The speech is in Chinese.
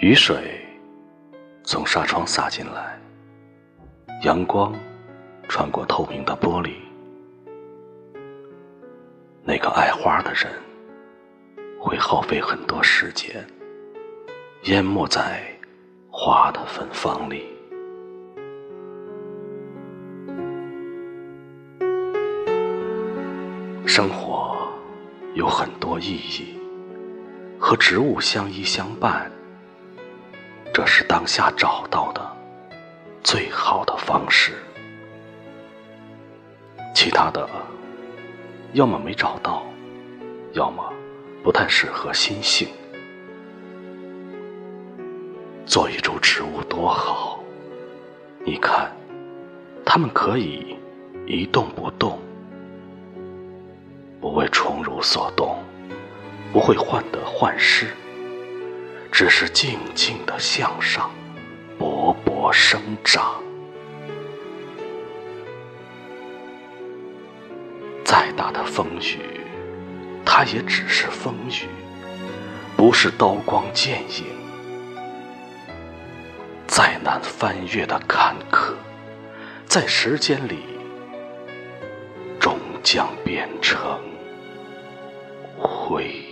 雨水从纱窗洒进来，阳光穿过透明的玻璃。那个爱花的人会耗费很多时间，淹没在花的芬芳里。生活有很多意义，和植物相依相伴。这是当下找到的最好的方式，其他的要么没找到，要么不太适合心性。做一株植物多好，你看，它们可以一动不动，不为宠辱所动，不会患得患失。只是静静的向上，勃勃生长。再大的风雨，它也只是风雨，不是刀光剑影。再难翻越的坎坷，在时间里，终将变成灰。